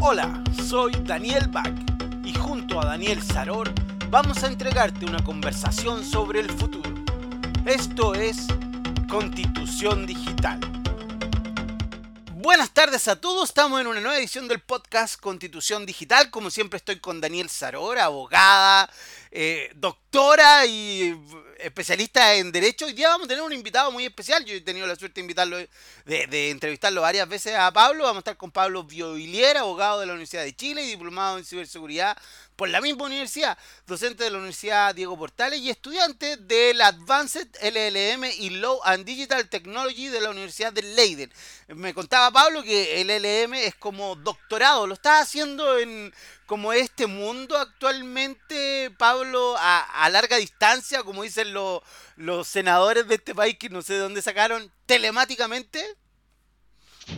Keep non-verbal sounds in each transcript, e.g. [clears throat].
Hola, soy Daniel Bach y junto a Daniel Saror vamos a entregarte una conversación sobre el futuro. Esto es Constitución Digital. Buenas tardes a todos, estamos en una nueva edición del podcast Constitución Digital. Como siempre estoy con Daniel Saror, abogada, eh, doctora y especialista en Derecho. Hoy día vamos a tener un invitado muy especial. Yo he tenido la suerte de invitarlo, de, entrevistarlo varias veces a Pablo. Vamos a estar con Pablo Bioilier, abogado de la Universidad de Chile y diplomado en ciberseguridad por la misma universidad, docente de la Universidad Diego Portales y estudiante del Advanced LLM y Law and Digital Technology de la Universidad de Leiden. Me contaba Pablo que el LLM es como doctorado, lo está haciendo en como este mundo actualmente, Pablo, a, larga distancia, como dicen los, senadores de este país que no sé de dónde sacaron, telemáticamente.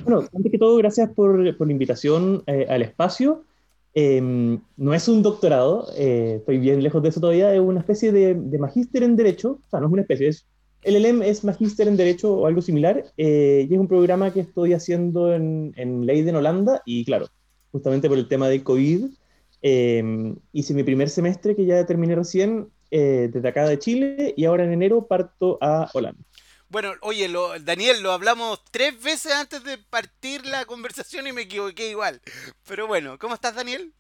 Bueno, antes que todo, gracias por, por la invitación eh, al espacio. Em, no es un doctorado, eh, estoy bien lejos de eso todavía, es una especie de, de magíster en Derecho, o sea, no es una especie, es, el LM es magíster en Derecho o algo similar, eh, y es un programa que estoy haciendo en, en Leiden, Holanda, y claro, justamente por el tema del COVID, em, hice mi primer semestre que ya terminé recién eh, desde acá de Chile, y ahora en enero parto a Holanda. Bueno, oye, lo, Daniel, lo hablamos tres veces antes de partir la conversación y me equivoqué igual. Pero bueno, ¿cómo estás, Daniel?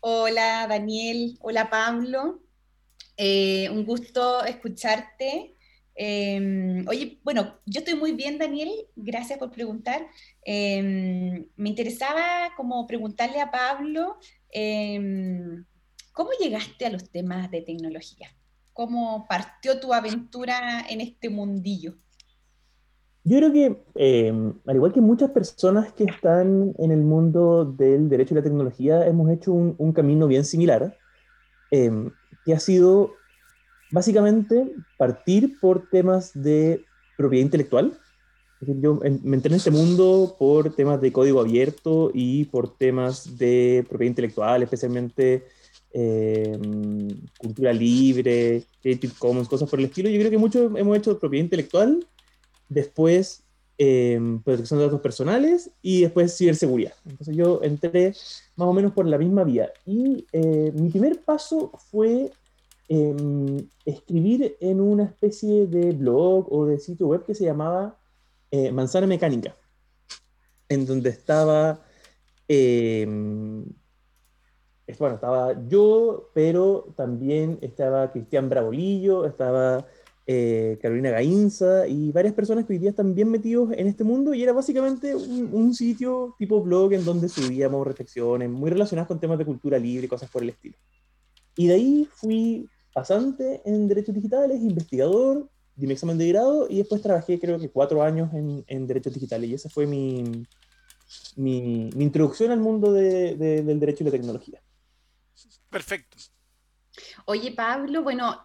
Hola, Daniel. Hola, Pablo. Eh, un gusto escucharte. Em, oye, bueno, yo estoy muy bien, Daniel. Gracias por preguntar. Em, me interesaba como preguntarle a Pablo, em, ¿cómo llegaste a los temas de tecnología? ¿Cómo partió tu aventura en este mundillo? Yo creo que, eh, al igual que muchas personas que están en el mundo del derecho y la tecnología, hemos hecho un, camino bien similar, eh, que ha sido básicamente partir por temas de propiedad intelectual. yo me entré en este mundo por temas de código abierto y por temas de propiedad intelectual, especialmente eh, cultura libre, Creative Commons, cosas por el estilo. Yo creo que mucho hemos hecho propiedad intelectual, después eh, protección de datos personales y después ciberseguridad. Entonces yo entré más o menos por la misma vía. Y eh, mi primer paso fue em, escribir en una especie de blog o de sitio web que se llamaba Manzana Mecánica, en donde estaba bueno, estaba yo, pero también estaba Cristian Bravolillo, estaba eh, Carolina Gainza y varias personas que hoy día están bien metidos en este mundo y era básicamente un, sitio tipo blog en donde subíamos reflexiones muy relacionadas con temas de cultura libre y cosas por el estilo. Y de ahí fui pasante en derechos digitales, investigador, di mi examen de grado y después trabajé creo que cuatro años en, en derechos digitales y esa fue mi, mi, mi introducción al mundo de, del derecho y la tecnología. Perfecto. Oye, Pablo, bueno,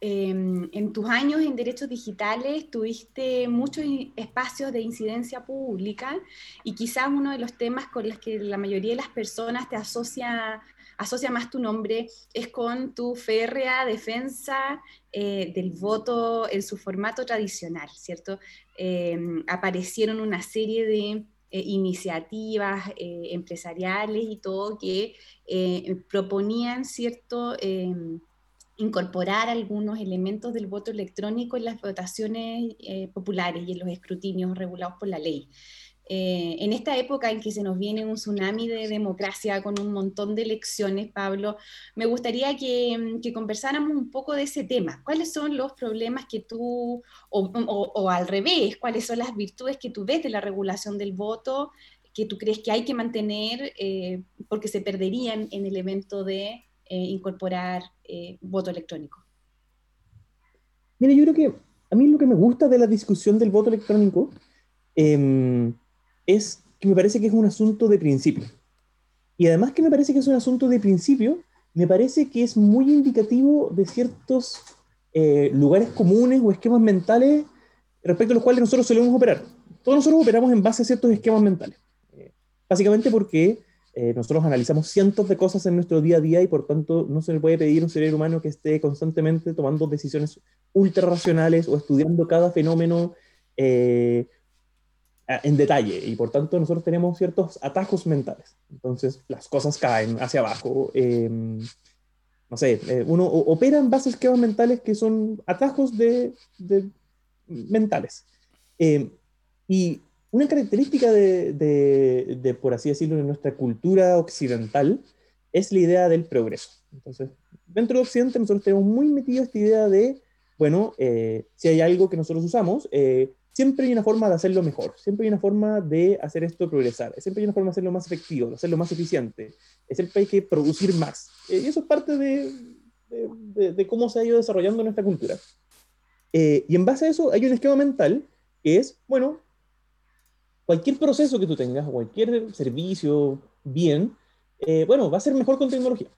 em, en tus años en derechos digitales tuviste muchos espacios de incidencia pública y quizás uno de los temas con los que la mayoría de las personas te asocia, asocia más tu nombre es con tu férrea defensa eh, del voto en su formato tradicional, ¿cierto? Em, aparecieron una serie de eh, iniciativas eh, empresariales y todo que eh, proponían cierto incorporar algunos elementos del voto electrónico en las votaciones populares y en los escrutinios regulados por la ley. Eh, en esta época en que se nos viene un tsunami de democracia con un montón de elecciones, Pablo, me gustaría que, mm, conversáramos un poco de ese tema. ¿Cuáles son los problemas que tú, o, al revés, cuáles son las virtudes que tú ves de la regulación del voto que tú crees que hay que mantener eh, porque se perderían en el evento de eh, incorporar voto electrónico? Mira, yo creo que a mí lo que me gusta de la discusión del voto electrónico eh, es que me parece que es un asunto de principio. Y además que me parece que es un asunto de principio, me parece que es muy indicativo de ciertos eh, lugares comunes o esquemas mentales respecto a los cuales nosotros solemos operar. Todos nosotros operamos en base a ciertos esquemas mentales. Eh, básicamente porque eh, nosotros analizamos cientos de cosas en nuestro día a día y por tanto no se le puede pedir a un ser humano que esté constantemente tomando decisiones ultra racionales o estudiando cada fenómeno en detalle y por tanto nosotros tenemos ciertos atajos mentales. Entonces las cosas caen hacia abajo. Em, no sé, eh, uno opera en bases esquemas mentales que son atajos de, mentales. Em, y una característica de, de, por así decirlo, de nuestra cultura occidental es la idea del progreso. Entonces, dentro de Occidente nosotros tenemos muy metido esta idea de, bueno, eh, si hay algo que nosotros usamos, eh, siempre hay una forma de hacerlo mejor, siempre hay una forma de hacer esto progresar, siempre hay una forma de hacerlo más efectivo, de hacerlo más eficiente, siempre hay que producir más. Eh, y eso es parte de, de, cómo se ha ido desarrollando nuestra cultura. y en base a eso hay un esquema mental que es, bueno, cualquier proceso que tú tengas, cualquier servicio, bien, bueno, va a ser mejor con tecnología.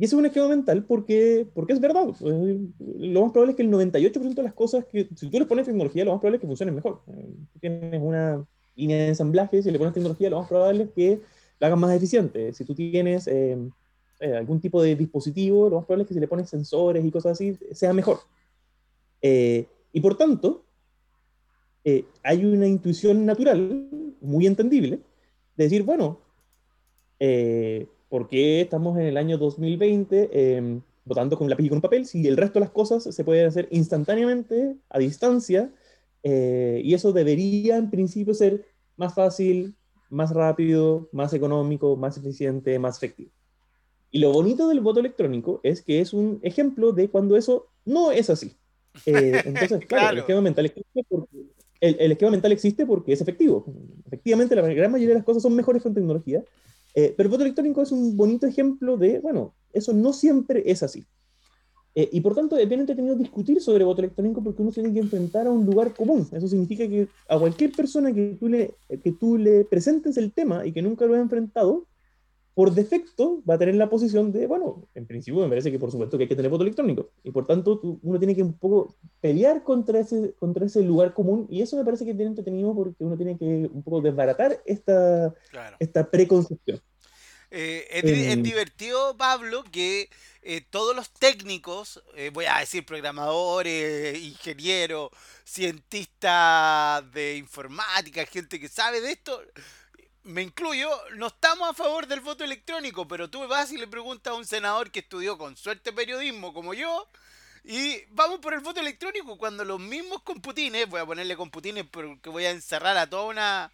Eh, y eso es un esquema mental porque, porque es verdad. Eh, lo más probable es que el 98% de las cosas que, si tú les pones tecnología, lo más probable es que funcionen mejor. Eh, si tienes una línea de ensamblaje, si le pones tecnología, lo más probable es que la hagas más eficiente. Si tú tienes algún tipo de dispositivo, lo más probable es que si le pones sensores y cosas así, sea mejor. y por tanto, hay una intuición natural, muy entendible, de decir, bueno, eh, ¿Por qué estamos en el año 2020 em, votando con lápiz y con un papel si el resto de las cosas se pueden hacer instantáneamente, a distancia? Eh, y eso debería en principio ser más fácil, más rápido, más económico, más eficiente, más efectivo. Y lo bonito del voto electrónico es que es un ejemplo de cuando eso no es así. Eh, [laughs] entonces, claro, El, esquema mental existe porque, el, esquema mental existe porque es efectivo. Efectivamente, la gran mayoría de las cosas son mejores con tecnología, eh, pero el voto electrónico es un bonito ejemplo de, bueno, eso no siempre es así. Eh, y por tanto, es bien entretenido discutir sobre voto electrónico porque uno tiene que enfrentar a un lugar común. Eso significa que a cualquier persona que tú le, que tú le presentes el tema y que nunca lo ha enfrentado, por defecto va a tener la posición de, bueno, en principio me parece que por supuesto que hay que tener voto electrónico. Y por tanto, uno tiene que un poco pelear contra ese, contra ese lugar común. Y eso me parece que es bien entretenido porque uno tiene que un poco desbaratar esta, esta preconcepción. Eh, es, em. divertido, Pablo, que eh, todos los técnicos, eh, voy a decir programadores, ingenieros, cientistas de informática, gente que sabe de esto, me incluyo, no estamos a favor del voto electrónico, pero tú vas y le preguntas a un senador que estudió con suerte periodismo como yo, y vamos por el voto electrónico cuando los mismos computines, voy a ponerle computines porque voy a encerrar a toda una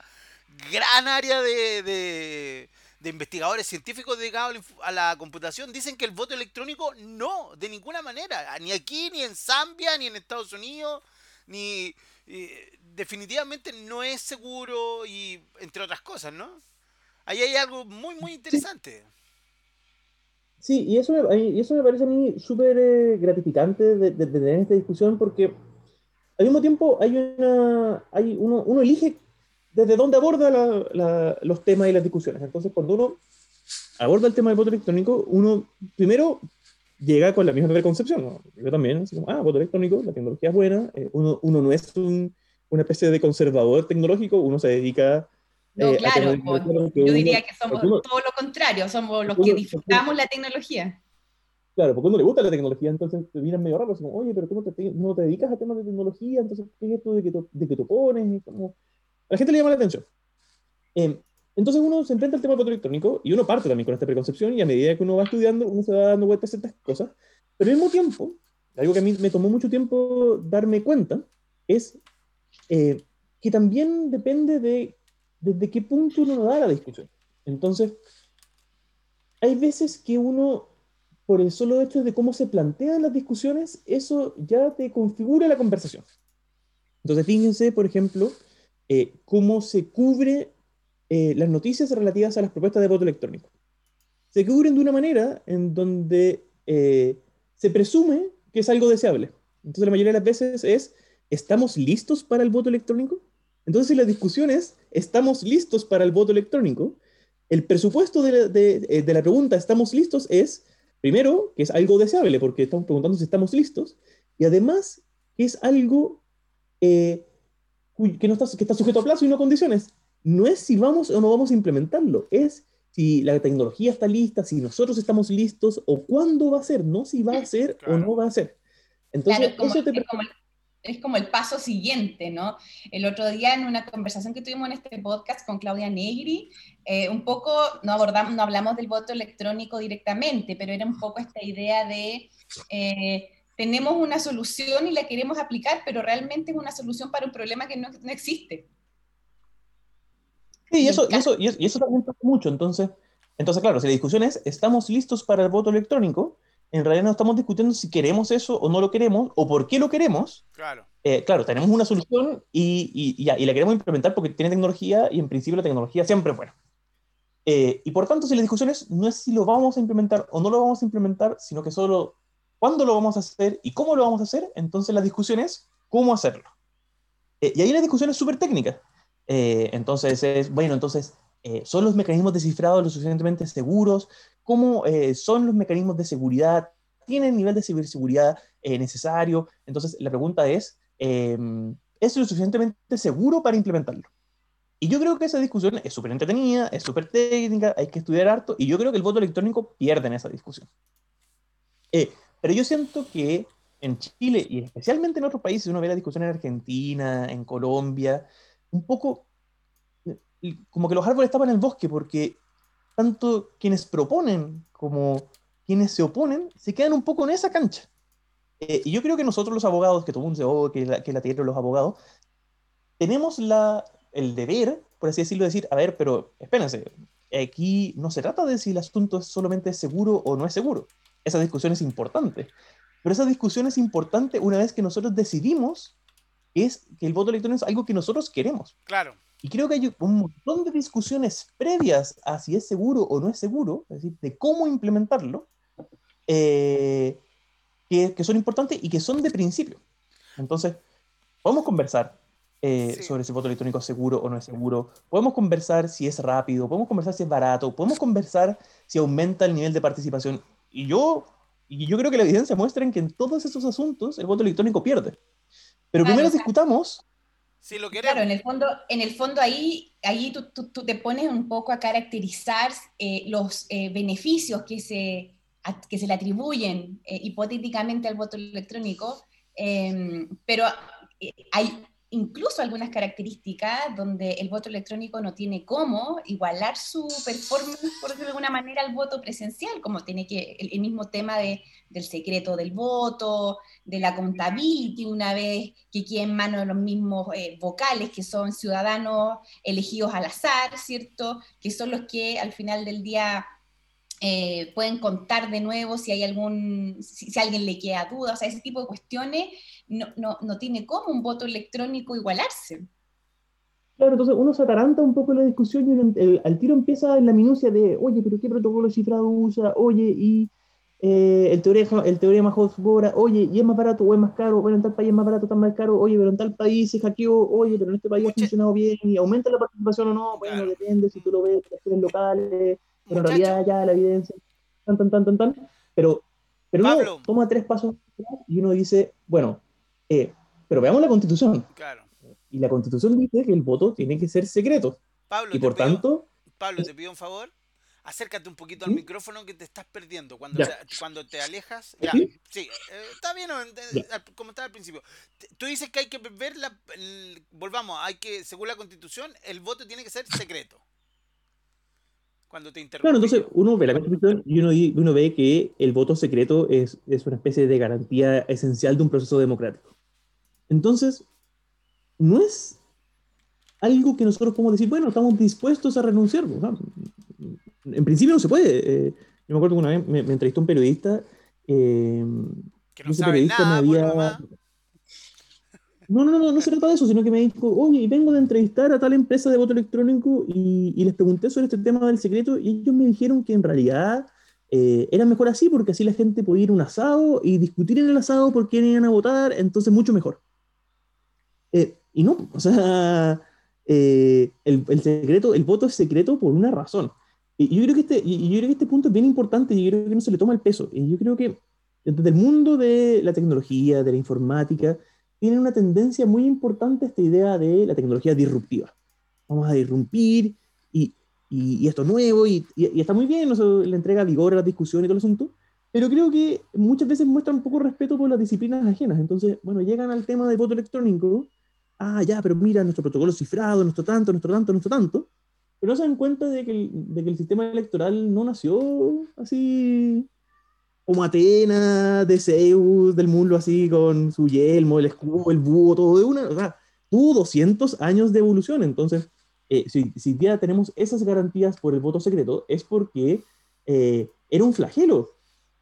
gran área de, de, de investigadores científicos dedicados a la computación, dicen que el voto electrónico no, de ninguna manera, ni aquí, ni en Zambia, ni en Estados Unidos, ni definitivamente no es seguro y entre otras cosas, ¿no? Ahí hay algo muy, muy interesante. Sí, y, eso me, y eso me parece a mí súper eh, gratificante de, tener esta discusión porque al mismo tiempo hay una, hay uno, uno elige desde dónde aborda los temas y las discusiones. Entonces, cuando uno aborda el tema del voto electrónico, uno primero llega con la misma preconcepción. Yo también, así como, ah, voto electrónico, la tecnología es buena, eh, uno, uno, no es un, una especie de conservador tecnológico, uno se dedica... No, eh, claro, yo diría que somos todo lo contrario, somos los que disfrutamos la tecnología. Claro, porque uno le gusta la tecnología, entonces te miran medio raro, como, oye, pero tú no te, no te dedicas a temas de tecnología, entonces, ¿qué es esto de que, de que tú pones? Como, a la gente le llama la atención. Eh, entonces uno se enfrenta al tema del voto electrónico y uno parte también con esta preconcepción y a medida que uno va estudiando, uno se va dando vueltas a ciertas cosas. Pero al mismo tiempo, algo que a mí me tomó mucho tiempo darme cuenta es eh, que también depende de desde qué punto uno da la discusión. Entonces, hay veces que uno, por el solo hecho de cómo se plantean las discusiones, eso ya te configura la conversación. Entonces, fíjense, por ejemplo, eh, cómo se cubre eh, las noticias relativas a las propuestas de voto electrónico. Se cubren de una manera en donde eh, se presume que es algo deseable. Entonces la mayoría de las veces es, ¿estamos listos para el voto electrónico? Entonces si la discusión es, ¿estamos listos para el voto electrónico? El presupuesto de la, la pregunta, ¿estamos listos? es, primero, que es algo deseable, porque estamos preguntando si estamos listos, y además que es algo que, no está sujeto a plazo y no a condiciones no es si vamos o no vamos a implementarlo, es si la tecnología está lista, si nosotros estamos listos o cuándo va a ser, no si va a [clears throat] ser o no va a ser. Entonces, es, como, es como el paso siguiente, ¿no? El otro día en una conversación que tuvimos en este podcast con Claudia Negri, eh, un poco, no, abordamos, no hablamos del voto electrónico directamente, pero era un poco esta idea de... Eh, tenemos una solución y la queremos aplicar, pero realmente es una solución para un problema que no, no existe. Sí, y eso, y eso, y eso, también pasa mucho. Entonces, entonces, claro, si la discusión es, ¿estamos listos para el voto electrónico? En realidad no estamos discutiendo si queremos eso o no lo queremos, o por qué lo queremos. Claro. Eh, claro, tenemos una solución y, y, y, y, la queremos implementar porque tiene tecnología y en principio la tecnología siempre es buena. Eh, y por tanto, si la discusión es, no es si lo vamos a implementar o no lo vamos a implementar, sino que solo cuándo lo vamos a hacer y cómo lo vamos a hacer, entonces la discusión es cómo hacerlo. Eh, y ahí la discusión es súper técnica. Eh, entonces es, bueno, entonces, eh, ¿son los mecanismos de cifrado lo suficientemente seguros? ¿Cómo son los mecanismos de seguridad? ¿Tienen el nivel de ciberseguridad necesario? Entonces la pregunta es, ¿es lo suficientemente seguro para implementarlo? Y yo creo que esa discusión es súper entretenida, es súper técnica, hay que estudiar harto, y yo creo que el voto electrónico pierde en esa discusión. Eh, pero yo siento que en Chile y especialmente en otros países, uno ve la discusión en Argentina, en Colombia, un poco como que los árboles estaban en el bosque, porque tanto quienes proponen como quienes se oponen se quedan un poco en esa cancha. Eh, y yo creo que nosotros los abogados, que todo un mundo que la, que la tierra de los abogados, tenemos la, el deber, por así decirlo, de decir, a ver, pero espérense, aquí no se trata de si el asunto es solamente seguro o no es seguro esa discusión es importante. Pero esa discusión es importante una vez que nosotros decidimos es que el voto electrónico es algo que nosotros queremos. Claro. Y creo que hay un montón de discusiones previas a si es seguro o no es seguro, es decir, de cómo implementarlo, eh, que, que, son importantes y que son de principio. Entonces, podemos conversar eh, sí. sobre si el voto electrónico es seguro o no es seguro, podemos conversar si es rápido, podemos conversar si es barato, podemos conversar si aumenta el nivel de participación y yo, y yo creo que la evidencia muestra en que en todos esos asuntos el voto electrónico pierde. Pero claro, primero discutamos. Si lo queremos. Claro, en el fondo, en el fondo ahí, ahí tú, tú, tú te pones un poco a caracterizar eh, los eh, beneficios que se, a, que se le atribuyen eh, hipotéticamente al voto electrónico, em, pero eh, hay incluso algunas características donde el voto electrónico no tiene cómo igualar su performance, por decirlo de alguna manera, al voto presencial, como tiene que el, mismo tema de, del secreto del voto, de la contability, una vez que quede en manos de los mismos eh, vocales, que son ciudadanos elegidos al azar, ¿cierto? Que son los que al final del día eh, pueden contar de nuevo si hay algún, si, alguien le queda duda, o sea, ese tipo de cuestiones no, no, no tiene cómo un voto electrónico igualarse. Claro, entonces uno se ataranta un poco en la discusión y el, al tiro empieza en la minucia de, oye, pero ¿qué protocolo cifrado usa? Oye, y eh, el, teorema, el teorema Hofbora, oye, ¿y es más barato o es más caro? Bueno, en tal país es más barato, tan más caro, oye, pero en tal país se hackeó, oye, pero en este país Mucha... ha funcionado bien, y aumenta la participación o no, bueno, claro. depende si tú lo ves, cuestiones locales, pero en realidad ya la evidencia, tan, tan, tan, tan, tan, pero, pero Pablo. uno toma tres pasos y uno dice, bueno, eh, pero veamos la constitución. Claro. Y la constitución dice que el voto tiene que ser secreto. Pablo, y por pido, tanto... Pablo, te pido un favor. Acércate un poquito ¿Sí? al micrófono que te estás perdiendo. Cuando, te, cuando te alejas. Ya, ¿Sí? sí eh, está bien, como estaba al principio. Tú dices que hay que ver la. El, volvamos, hay que, según la constitución, el voto tiene que ser secreto cuando te Claro, entonces uno ve la Constitución y uno, uno ve que el voto secreto es, es, una especie de garantía esencial de un proceso democrático. Entonces, no es algo que nosotros podemos decir, bueno, estamos dispuestos a renunciar. O sea, en principio no se puede. Eh, yo me acuerdo que una vez me, me entrevistó un periodista. Eh, que no sabe nada, me había, no, no, no, no se trata de eso, sino que me dijo, oye, vengo de entrevistar a tal empresa de voto electrónico y, y les pregunté sobre este tema del secreto y ellos me dijeron que en realidad eh, era mejor así porque así la gente podía ir a un asado y discutir en el asado por quién iban a votar, entonces mucho mejor. Eh, y no, o sea, [laughs] eh, el, el, secreto, el voto es secreto por una razón. Y, yo, creo que este, yo creo que este punto es bien importante y yo creo que no se le toma el peso. Y yo creo que desde el mundo de la tecnología, de la informática, tiene una tendencia muy importante esta idea de la tecnología disruptiva. Vamos a irrumpir y, y, y esto nuevo y, y, está muy bien, eso le entrega vigor a la discusión y todo el asunto, pero creo que muchas veces muestran poco respeto por las disciplinas ajenas. Entonces, bueno, llegan al tema del voto electrónico. Ah, ya, pero mira, nuestro protocolo cifrado, nuestro tanto, nuestro tanto, nuestro tanto. Pero no se dan cuenta de que, el, de que el sistema electoral no nació así como Atenas, de Zeus, del mundo así, con su yelmo, el escudo, el búho, todo de una. O sea, tuvo 200 años de evolución. Entonces, eh, si, si, ya tenemos esas garantías por el voto secreto, es porque eh, era un flagelo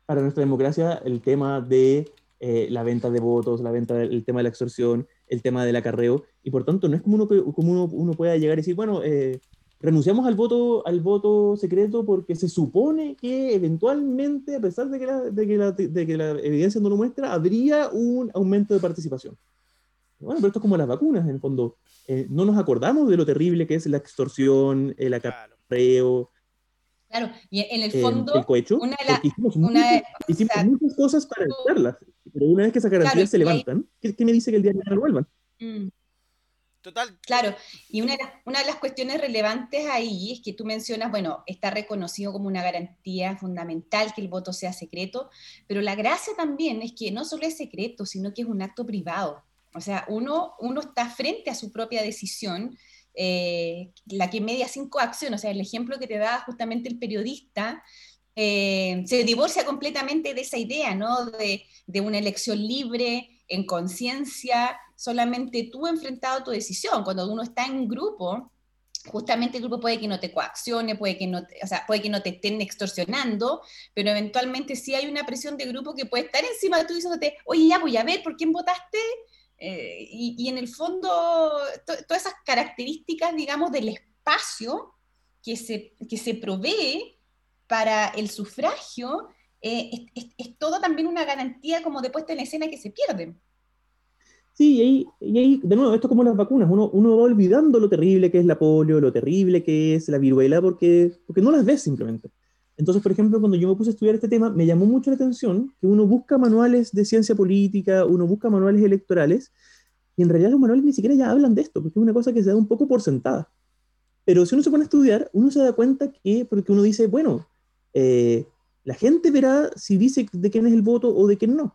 para nuestra democracia el tema de eh, la venta de votos, la venta del tema de la extorsión, el tema del acarreo, y por tanto no es como uno, como uno, uno pueda llegar y decir, bueno, eh, renunciamos al voto, al voto secreto porque se supone que eventualmente, a pesar de que, la, de, que la, de que la evidencia no lo muestra, habría un aumento de participación. Bueno, pero esto es como las vacunas, en el fondo. Eh, no nos acordamos de lo terrible que es la extorsión, el acarreo, Claro, y en el fondo, el cohecho, una de las... Hicimos, muchas, hicimos o sea, muchas cosas para evitarlas, pero una vez que esas garantías claro, se levantan, ¿qué, ¿qué, me dice que el día de mañana vuelvan? Mm. Total. Claro, y una de, las, cuestiones relevantes ahí es que tú mencionas, bueno, está reconocido como una garantía fundamental que el voto sea secreto, pero la gracia también es que no solo es secreto, sino que es un acto privado. O sea, uno, uno está frente a su propia decisión eh, la que media sin coacción, o sea, el ejemplo que te da justamente el periodista, eh, se divorcia completamente de esa idea, ¿no? De, de una elección libre, en conciencia, solamente tú enfrentado tu decisión. Cuando uno está en grupo, justamente el grupo puede que no te coaccione, puede que no te, o sea, puede que no te estén extorsionando, pero eventualmente sí hay una presión de grupo que puede estar encima de tú diciéndote, oye, ya voy a ver por quién votaste, eh, y, en el fondo, to, todas esas características, digamos, del espacio que se, que se provee para el sufragio, eh, es, todo también una garantía como de puesta en escena que se pierden. Sí, y ahí, y ahí, de nuevo, esto es como las vacunas, uno, uno va olvidando lo terrible que es la polio, lo terrible que es la viruela, porque, porque no las ves simplemente. Entonces, por ejemplo, cuando yo me puse a estudiar este tema, me llamó mucho la atención que uno busca manuales de ciencia política, uno busca manuales electorales, y en realidad los manuales ni siquiera ya hablan de esto, porque es una cosa que se da un poco por sentada. Pero si uno se pone a estudiar, uno se da cuenta que, porque uno dice, bueno, eh, la gente verá si dice de quién es el voto o de quién no.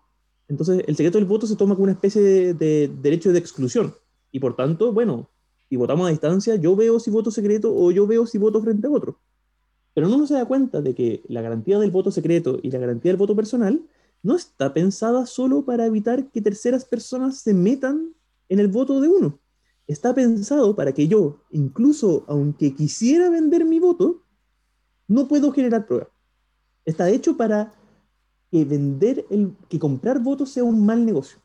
Entonces, el secreto del voto se toma como una especie de, de derecho de exclusión. Y por tanto, bueno, si votamos a distancia, yo veo si voto secreto o yo veo si voto frente a otro. Pero uno no se da cuenta de que la garantía del voto secreto y la garantía del voto personal no está pensada solo para evitar que terceras personas se metan en el voto de uno. Está pensado para que yo, incluso aunque quisiera vender mi voto, no puedo generar pruebas. Está hecho para que vender, el, que comprar votos sea un mal negocio.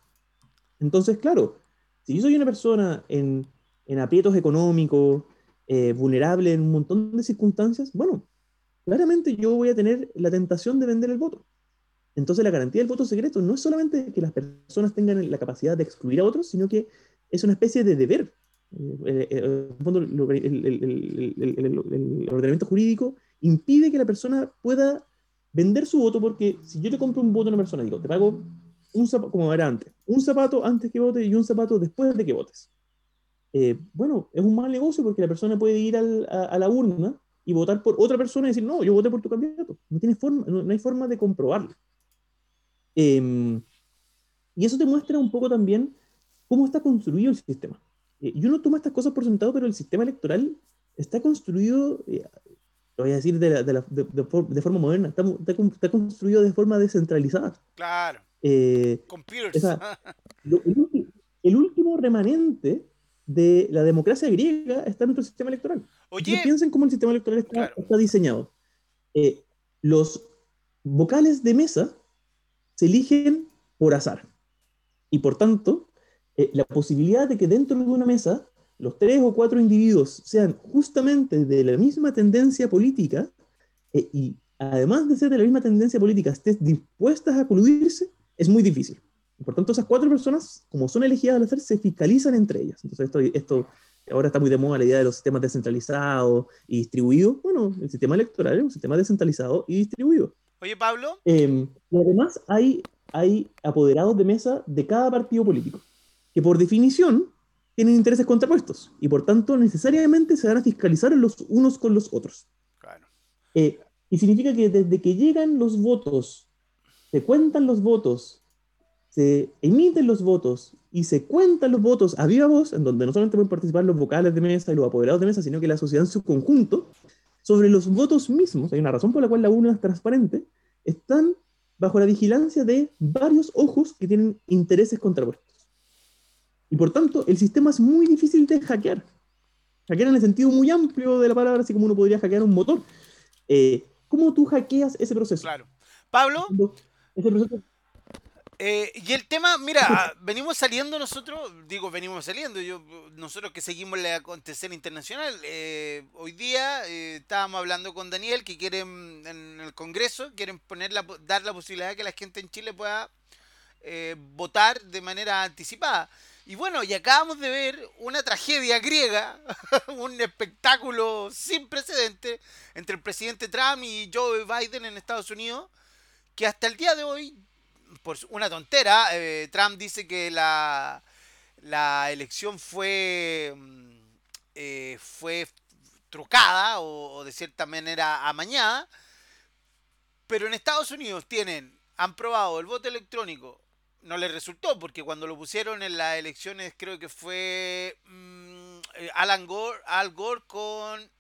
Entonces, claro, si yo soy una persona en, en aprietos económicos, eh, vulnerable en un montón de circunstancias, bueno, claramente yo voy a tener la tentación de vender el voto. Entonces la garantía del voto secreto no es solamente que las personas tengan la capacidad de excluir a otros, sino que es una especie de deber. el, ordenamiento jurídico impide que la persona pueda vender su voto porque si yo le compro un voto a una persona, digo, te pago un zapato, como era antes, un zapato antes que vote y un zapato después de que votes. Eh, bueno, es un mal negocio porque la persona puede ir al, a, a, la urna y votar por otra persona y decir, no, yo voté por tu candidato. No, tiene forma, no, no hay forma de comprobarlo. Eh, y eso te muestra un poco también cómo está construido el sistema. Eh, y uno toma estas cosas por sentado, pero el sistema electoral está construido, eh, lo voy a decir de, la, de, la, de, de forma moderna, está, está, construido de forma descentralizada. Claro. Eh, Computers. O sea, [laughs] lo, el, el, último remanente de la democracia griega está en nuestro sistema electoral. Oye. Piensen cómo el sistema electoral está, claro. está diseñado. los vocales de mesa se eligen por azar. Y por tanto, eh, la posibilidad de que dentro de una mesa los tres o cuatro individuos sean justamente de la misma tendencia política eh, y además de ser de la misma tendencia política, estén dispuestas a coludirse, es muy difícil. Por tanto, esas cuatro personas, como son elegidas al hacer, se fiscalizan entre ellas. Entonces, esto, esto ahora está muy de moda la idea de los sistemas descentralizados y distribuidos. Bueno, el sistema electoral es un sistema descentralizado y distribuido. Oye, Pablo. Eh, y además hay, hay apoderados de mesa de cada partido político, que por definición tienen intereses contrapuestos y por tanto necesariamente se van a fiscalizar los unos con los otros. Claro. Eh, y significa que desde que llegan los votos se cuentan los votos, se emiten los votos y se cuentan los votos a viva voz, en donde no solamente pueden participar los vocales de mesa y los apoderados de mesa, sino que la sociedad en su conjunto, sobre los votos mismos, hay una razón por la cual la UNA es transparente, están bajo la vigilancia de varios ojos que tienen intereses contrapuestos. Y por tanto, el sistema es muy difícil de hackear. Hackear en el sentido muy amplio de la palabra, así como uno podría hackear un motor. Eh, ¿Cómo tú hackeas ese proceso? Claro. Pablo. Eh, y el tema, mira, ah, venimos saliendo nosotros, digo, venimos saliendo, yo, nosotros que seguimos la acontecer internacional, eh, hoy día estábamos hablando con Daniel que quieren en el Congreso, quieren poner la, dar la posibilidad de que la gente en Chile pueda votar de manera anticipada. Y bueno, y acabamos de ver una tragedia griega, [laughs] un espectáculo sin precedente entre el presidente Trump y Joe Biden en Estados Unidos, que hasta el día de hoy, por una tontera, eh, Trump dice que la, la elección fue, mm, eh, fue trucada o, o de cierta manera amañada, pero en Estados Unidos tienen, han probado el voto electrónico no le resultó, porque cuando lo pusieron en las elecciones, creo que fue mm, eh, Alan Gore, Al Gore con,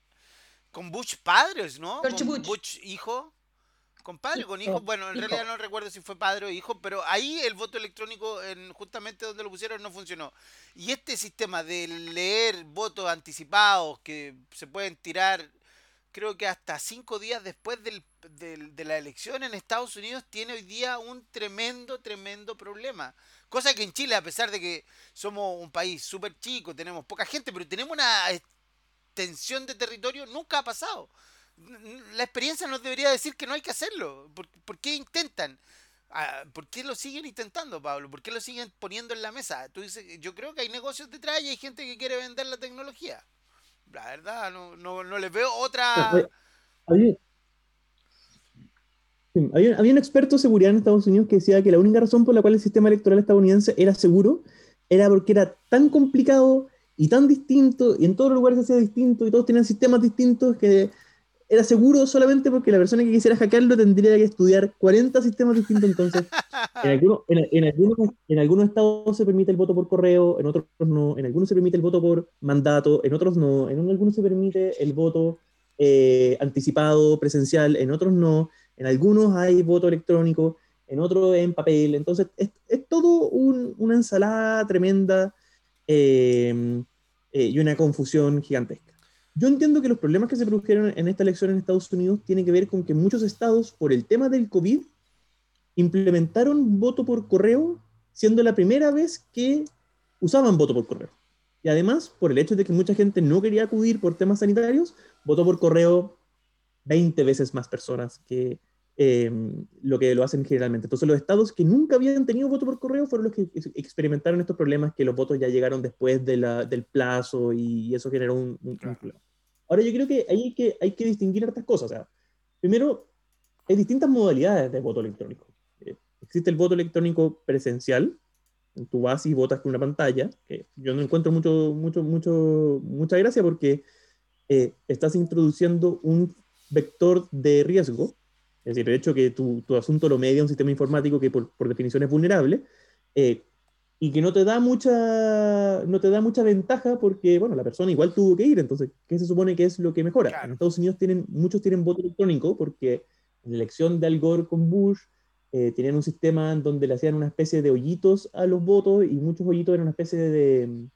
con Bush padres, ¿no? con Bush. hijo. Con padre, con hijo. Bueno, en realidad no recuerdo si fue padre o hijo, pero ahí el voto electrónico, en justamente donde lo pusieron, no funcionó. Y este sistema de leer votos anticipados que se pueden tirar creo que hasta cinco días después de la elección en Estados Unidos tiene hoy día un tremendo, tremendo problema. Cosa que en Chile, a pesar de que somos un país súper chico, tenemos poca gente, pero tenemos una extensión de territorio, nunca ha pasado. La experiencia nos debería decir que no hay que hacerlo. ¿Por, qué intentan? Ah, ¿Por qué lo siguen intentando, Pablo? ¿Por qué lo siguen poniendo en la mesa? Tú dices, yo creo que hay negocios detrás y hay gente que quiere vender la tecnología la verdad, no, no, no les veo otra. Había, había, un experto de seguridad en Estados Unidos que decía que la única razón por la cual el sistema electoral estadounidense era seguro era porque era tan complicado y tan distinto, y en todos los lugares hacía distinto, y todos tenían sistemas distintos que era seguro solamente porque la persona que quisiera hackearlo tendría que estudiar 40 sistemas distintos. Entonces, en, [laughs] algunos, en, algunos, en algunos estados se permite el voto por correo, en otros no, en algunos se permite el voto por mandato, en otros no, en algunos se permite el voto eh, anticipado, presencial, en otros no, en algunos hay voto electrónico, en otros en papel. Entonces, es, es todo un, una ensalada tremenda eh, eh, y una confusión gigantesca. Yo entiendo que los problemas que se produjeron en esta elección en Estados Unidos tienen que ver con que muchos estados, por el tema del COVID, implementaron voto por correo, siendo la primera vez que usaban voto por correo. Y además, por el hecho de que mucha gente no quería acudir por temas sanitarios, votó por correo 20 veces más personas que em, lo que lo hacen generalmente. Entonces, los estados que nunca habían tenido voto por correo fueron los que experimentaron estos problemas, que los votos ya llegaron después del plazo y eso generó un, problema. Ahora yo creo que hay que, hay que distinguir otras cosas. O sea, primero, hay distintas modalidades de voto electrónico. Eh, existe el voto electrónico presencial, tú vas y votas con una pantalla, que yo no encuentro mucho, mucho, mucho, mucha gracia porque eh, estás introduciendo un vector de riesgo, es decir, el hecho que tu, tu asunto lo media un sistema informático que por, por definición es vulnerable, eh, y que no te da mucha no te da mucha ventaja porque bueno la persona igual tuvo que ir entonces qué se supone que es lo que mejora en Estados Unidos tienen muchos tienen voto electrónico porque en la elección de Al Gore con Bush eh, tenían un sistema en donde le hacían una especie de hoyitos a los votos y muchos hoyitos eran una especie de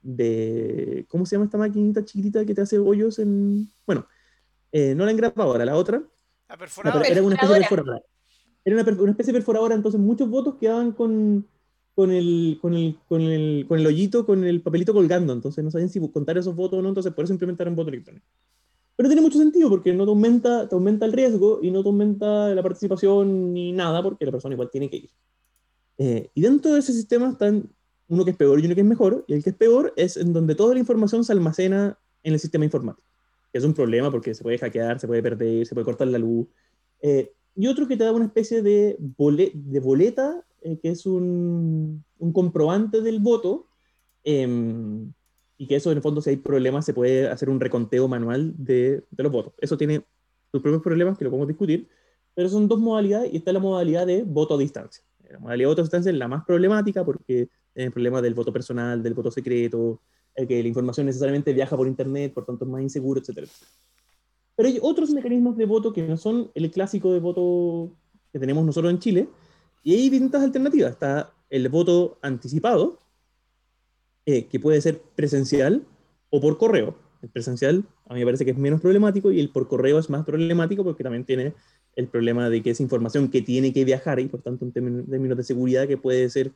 de cómo se llama esta maquinita chiquitita que te hace hoyos en bueno eh, no la engrapadora la otra la perforadora. era una especie de perforadora era una, una especie de perforadora entonces muchos votos quedaban con con el, con el, con el, con el hoyito, con el papelito colgando, entonces no sabían si contar esos votos o no, entonces por eso implementaron voto electrónico. Pero tiene mucho sentido porque no te aumenta, te aumenta el riesgo y no te aumenta la participación ni nada porque la persona igual tiene que ir. Eh, y dentro de ese sistema están uno que es peor y uno que es mejor, y el que es peor es en donde toda la información se almacena en el sistema informático, es un problema porque se puede hackear, se puede perder, se puede cortar la luz. Eh, y otro que te da una especie de, de boleta eh, que es un, un, comprobante del voto, em, y que eso en el fondo si hay problemas se puede hacer un reconteo manual de, de, los votos. Eso tiene sus propios problemas que lo podemos discutir, pero son dos modalidades y está la modalidad de voto a distancia. La modalidad de voto a distancia es la más problemática porque tiene el problema del voto personal, del voto secreto, eh, que la información necesariamente viaja por internet, por tanto es más inseguro, etc. Pero hay otros mecanismos de voto que no son el clásico de voto que tenemos nosotros en Chile, y hay distintas alternativas. Está el voto anticipado, eh, que puede ser presencial o por correo. El presencial a mí me parece que es menos problemático y el por correo es más problemático porque también tiene el problema de que es información que tiene que viajar y por tanto en términos de seguridad que puede ser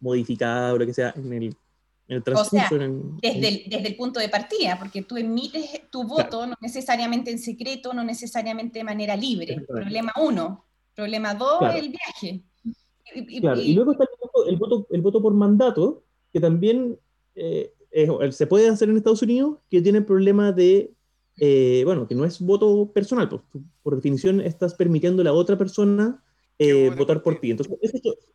modificada o lo que sea en el, en el transcurso. desde, el, desde el punto de partida, porque tú emites tu voto no necesariamente en secreto, no necesariamente de manera libre. Problema uno. Problema dos, el viaje. Y, claro. y, luego está el voto, el voto, por mandato, que también eh, se puede hacer en Estados Unidos, que tiene el problema de, eh, bueno, que no es voto personal, pues, por definición estás permitiendo a la otra persona eh, votar por ti. Entonces,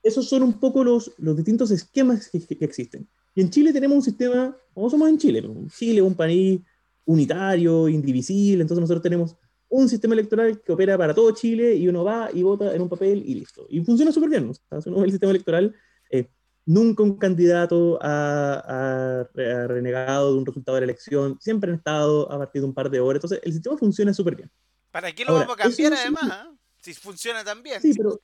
esos, son un poco los, los distintos esquemas que, existen. Y en Chile tenemos un sistema, como somos en Chile, Chile es un país unitario, indivisible, entonces nosotros tenemos un sistema electoral que opera para todo Chile y uno va y vota en un papel y listo. Y funciona súper bien. O sea, uno ve el sistema electoral, eh, nunca un candidato ha, renegado de un resultado de la elección, siempre han estado a partir de un par de horas. Entonces, el sistema funciona súper bien. ¿Para qué lo vamos a cambiar además? ¿ah? Si funciona tan bien. Sí, pero,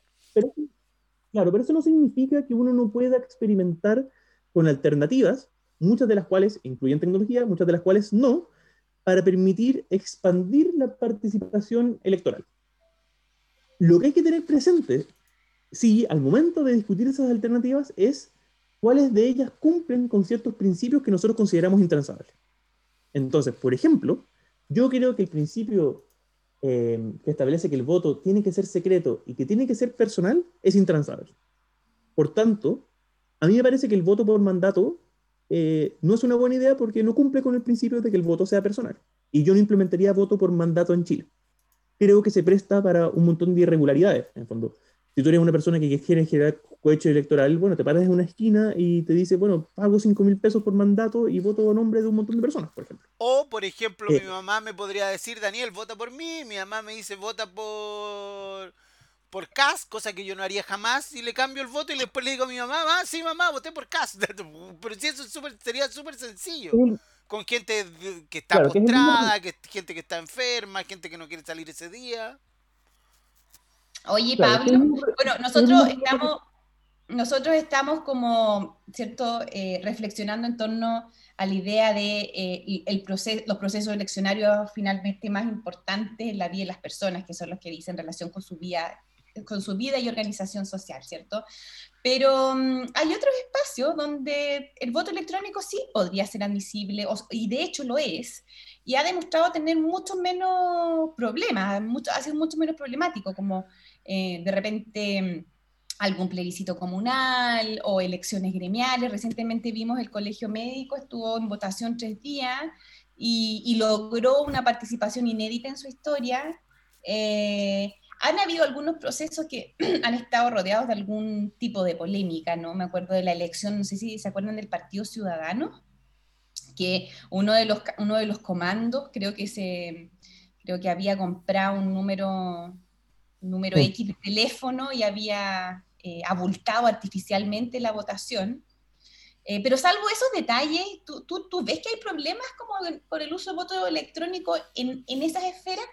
claro, pero eso no significa que uno no pueda experimentar con alternativas, muchas de las cuales incluyen tecnología, muchas de las cuales no, para permitir expandir la participación electoral. Lo que hay que tener presente, sí, al momento de discutir esas alternativas, es cuáles de ellas cumplen con ciertos principios que nosotros consideramos intransables. Entonces, por ejemplo, yo creo que el principio eh, que establece que el voto tiene que ser secreto y que tiene que ser personal es intransable. Por tanto, a mí me parece que el voto por mandato eh, no es una buena idea porque no cumple con el principio de que el voto sea personal. Y yo no implementaría voto por mandato en Chile. Creo que se presta para un montón de irregularidades, en el fondo si tú eres una persona que quiere generar cohecho electoral, bueno, te paras en una esquina y te dice, bueno, pago 5 mil pesos por mandato y voto a nombre de un montón de personas, por ejemplo. O, por ejemplo, mi eh. mamá me podría decir, Daniel, vota por mí, mi mamá me dice, vota por por CAS, cosa que yo no haría jamás, y le cambio el voto y después le digo a mi mamá, ah, sí, mamá, voté por CAS. [laughs] Pero si eso sería súper sencillo. Con gente que está postrada, que, gente que está enferma, gente que no quiere salir ese día. Oye, Pablo, bueno, nosotros estamos, nosotros estamos como, ¿cierto?, eh, reflexionando en torno a la idea de eh, el proceso, los procesos eleccionarios finalmente más importantes en la vida de las personas, que son los que dicen relación con su vida con su vida y organización social, ¿cierto? Pero mm, hay otros espacios donde el voto electrónico sí podría ser admisible, y de hecho lo es, y ha demostrado tener mucho menos problemas, mucho, ha sido mucho menos problemático, como eh, de repente mm, algún plebiscito comunal o elecciones gremiales. Recientemente vimos el Colegio Médico, estuvo en votación tres días y, logró una participación inédita en su historia. Eh, han habido algunos procesos que [clears throat] han estado rodeados de algún tipo de polémica, ¿no? Me acuerdo de la elección, no sé si se acuerdan del Partido Ciudadano, que uno de los, uno de los comandos creo que, se, creo que había comprado un número número X de teléfono y había eh, abultado artificialmente la votación. Eh, pero salvo esos detalles, ¿tú, ¿tú, tú, ves que hay problemas como por el uso de voto electrónico en, en esas esferas?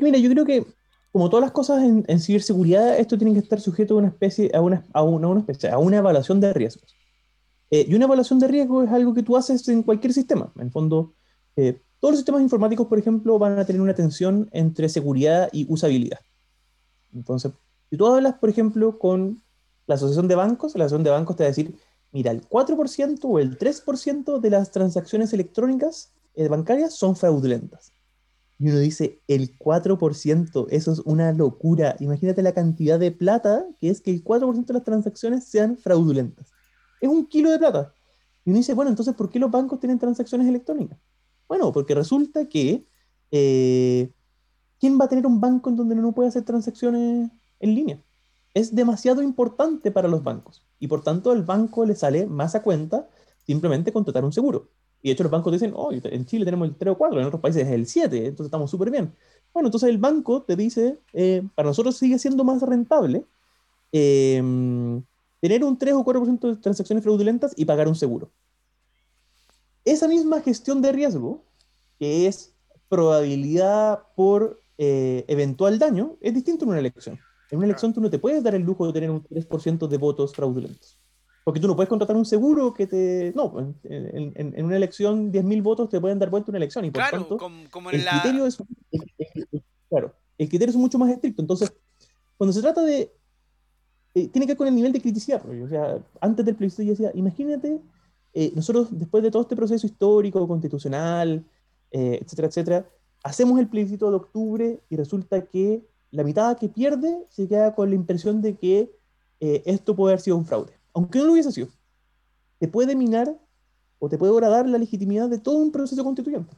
Mira, yo creo que como todas las cosas en, ciberseguridad, esto tiene que estar sujeto a una especie, a una, a una, especie, a una evaluación de riesgos. Eh, y una evaluación de riesgos es algo que tú haces en cualquier sistema. En fondo, todos los sistemas informáticos, por ejemplo, van a tener una tensión entre seguridad y usabilidad. Entonces, si tú hablas, por ejemplo, con la Asociación de Bancos, la Asociación de Bancos te va a decir, mira, el 4% o el 3% de las transacciones electrónicas eh, bancarias son fraudulentas. Y uno dice, el 4%, eso es una locura. Imagínate la cantidad de plata que es que el 4% de las transacciones sean fraudulentas. Es un kilo de plata. Y uno dice, bueno, entonces, ¿por qué los bancos tienen transacciones electrónicas? Bueno, porque resulta que eh, ¿quién va a tener un banco en donde no puede hacer transacciones en línea? Es demasiado importante para los bancos y por tanto el banco le sale más a cuenta simplemente contratar un seguro. Y de hecho los bancos dicen, oh, en Chile tenemos el 3 o 4, en otros países es el 7, entonces estamos súper bien. Bueno, entonces el banco te dice, eh, para nosotros sigue siendo más rentable em, tener un 3 o 4% de transacciones fraudulentas y pagar un seguro. Esa misma gestión de riesgo, que es probabilidad por eh, eventual daño, es distinto en una elección. En una elección tú no te puedes dar el lujo de tener un 3% de votos fraudulentos. Porque tú no puedes contratar un seguro que te... No, en, una elección 10.000 votos te pueden dar vuelta una elección y por tanto como, el, criterio es, claro, el criterio es mucho más estricto. Entonces, cuando se trata de... Eh, tiene que ver con el nivel de criticidad. O sea, antes del plebiscito yo decía, imagínate, eh, nosotros después de todo este proceso histórico, constitucional, eh, etcétera, etcétera, hacemos el plebiscito de octubre y resulta que la mitad que pierde se queda con la impresión de que esto puede haber sido un fraude aunque no lo hubiese sido, te puede minar o te puede dar la legitimidad de todo un proceso constituyente.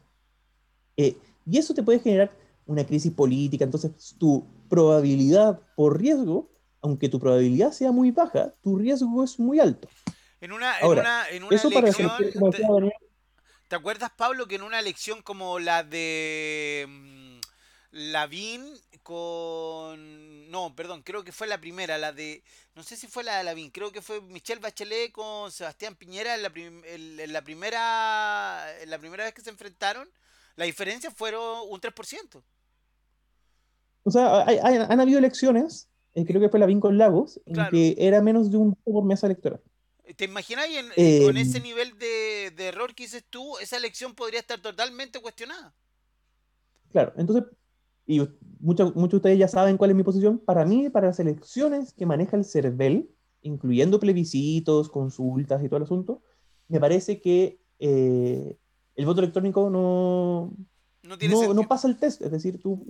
Eh, y eso te puede generar una crisis política. Entonces, tu probabilidad por riesgo, aunque tu probabilidad sea muy baja, tu riesgo es muy alto. En una, en una, elección, te, ¿te, acuerdas, Pablo, que en una elección como la de mm, Lavín con. No, perdón, creo que fue la primera, la de. No sé si fue la de Lavín, creo que fue Michelle Bachelet con Sebastián Piñera en la, la primera en la primera vez que se enfrentaron. La diferencia fueron un 3%. O sea, han habido elecciones, eh, creo que fue Lavín con Lagos, en que era menos de un por mesa electoral. ¿Te imaginas con ese em. nivel de, de error que dices tú, esa elección podría estar totalmente cuestionada? Claro, entonces y muchos, muchos de ustedes ya saben cuál es mi posición, para mí, para las elecciones que maneja el CERVEL, incluyendo plebiscitos, consultas y todo el asunto, me parece que eh, el voto electrónico no, no, no, pasa el test. Es decir, tú,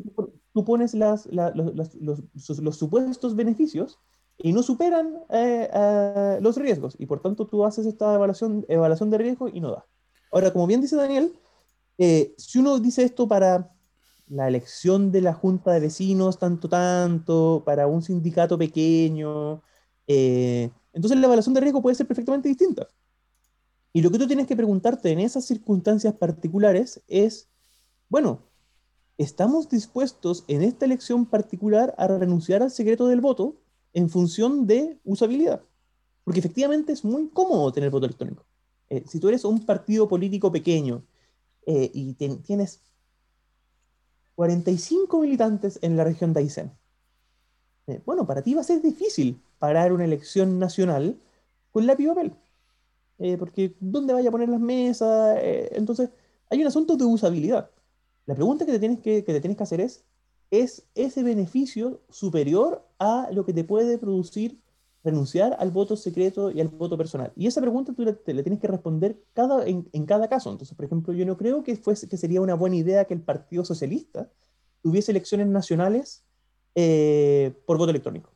tú pones las, los, los, supuestos beneficios y no superan eh, los riesgos. Y por tanto tú haces esta evaluación, evaluación de riesgo y no da. Ahora, como bien dice Daniel, eh, si uno dice esto para la elección de la junta de vecinos, tanto, tanto, para un sindicato pequeño. Eh, entonces la evaluación de riesgo puede ser perfectamente distinta. Y lo que tú tienes que preguntarte en esas circunstancias particulares es, bueno, ¿estamos dispuestos en esta elección particular a renunciar al secreto del voto en función de usabilidad? Porque efectivamente es muy cómodo tener voto electrónico. Eh, si tú eres un partido político pequeño eh, y tienes 45 militantes en la región de Aysén. Eh, bueno, para ti va a ser difícil parar una elección nacional con lápiz y papel. Eh, porque ¿dónde vaya a poner las mesas? Eh, entonces, hay un asunto de usabilidad. La pregunta que te tienes que, que te tienes que hacer es, ¿es ese beneficio superior a lo que te puede producir renunciar al voto secreto y al voto personal? Y esa pregunta tú le, tienes que responder cada, en, cada caso. Entonces, por ejemplo, yo no creo que, fuese, que sería una buena idea que el Partido Socialista tuviese elecciones nacionales eh, por voto electrónico.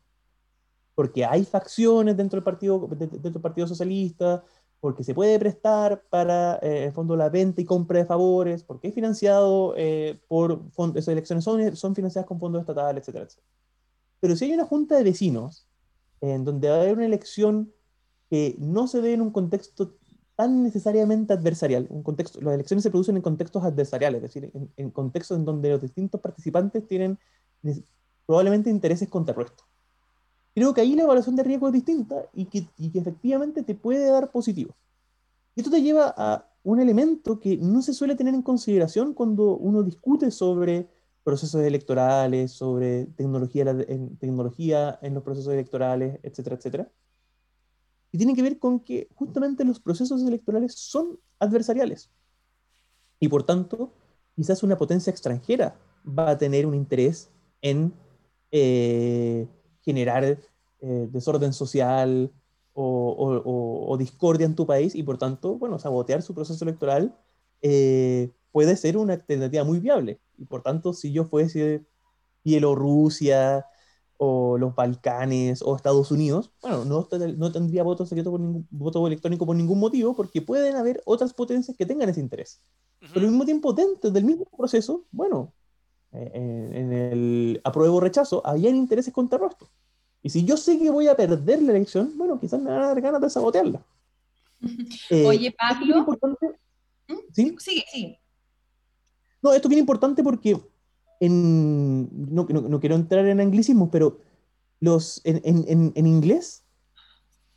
Porque hay facciones dentro del Partido, dentro del partido Socialista, porque se puede prestar para, eh, fondo, la venta y compra de favores, porque es financiado eh, por esas elecciones son, son financiadas con fondos estatales, etcétera, etcétera. Pero si hay una junta de vecinos en donde va a haber una elección que no se dé en un contexto tan necesariamente adversarial. Un contexto, las elecciones se producen en contextos adversariales, es decir, en, contextos en donde los distintos participantes tienen probablemente intereses contrapuestos. Creo que ahí la evaluación de riesgo es distinta y que, y que efectivamente te puede dar positivo. Y esto te lleva a un elemento que no se suele tener en consideración cuando uno discute sobre procesos electorales, sobre tecnología en, tecnología en los procesos electorales, etcétera, etcétera. Y tiene que ver con que justamente los procesos electorales son adversariales. Y por tanto, quizás una potencia extranjera va a tener un interés en eh, generar eh, desorden social o, discordia en tu país y por tanto, bueno, sabotear su proceso electoral eh, puede ser una alternativa muy viable. Y por tanto, si yo fuese Bielorrusia o los Balcanes o Estados Unidos, bueno, no, no tendría voto secreto por ningún voto electrónico por ningún motivo, porque pueden haber otras potencias que tengan ese interés. Pero al mismo tiempo, dentro del mismo proceso, bueno, eh, en, el apruebo rechazo, habían intereses contrapuestos. Y si yo sé que voy a perder la elección, bueno, quizás me van a dar ganas de sabotearla. Oye, eh, Pablo. ¿Mm? ¿Sí? Sí, sí. No, esto es bien importante porque no, quiero entrar en anglicismos, pero los, en, en, inglés,